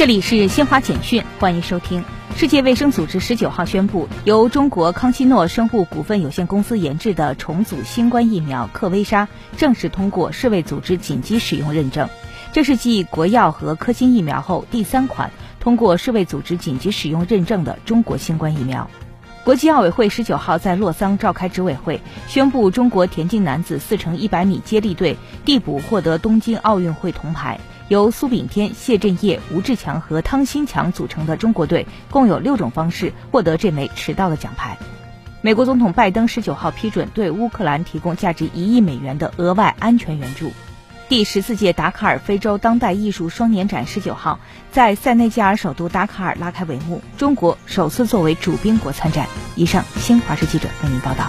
这里是新华简讯，欢迎收听。世界卫生组织十九号宣布，由中国康希诺生物股份有限公司研制的重组新冠疫苗克威莎正式通过世卫组织紧急使用认证。这是继国药和科兴疫苗后第三款通过世卫组织紧急使用认证的中国新冠疫苗。国际奥委会十九号在洛桑召开执委会，宣布中国田径男子四乘一百米接力队递补获得东京奥运会铜牌。由苏炳添、谢震业、吴志强和汤新强组成的中国队，共有六种方式获得这枚迟到的奖牌。美国总统拜登十九号批准对乌克兰提供价值一亿美元的额外安全援助。第十四届达喀尔非洲当代艺术双年展十九号在塞内加尔首都达喀尔拉开帷幕，中国首次作为主宾国参展。以上，新华社记者为您报道。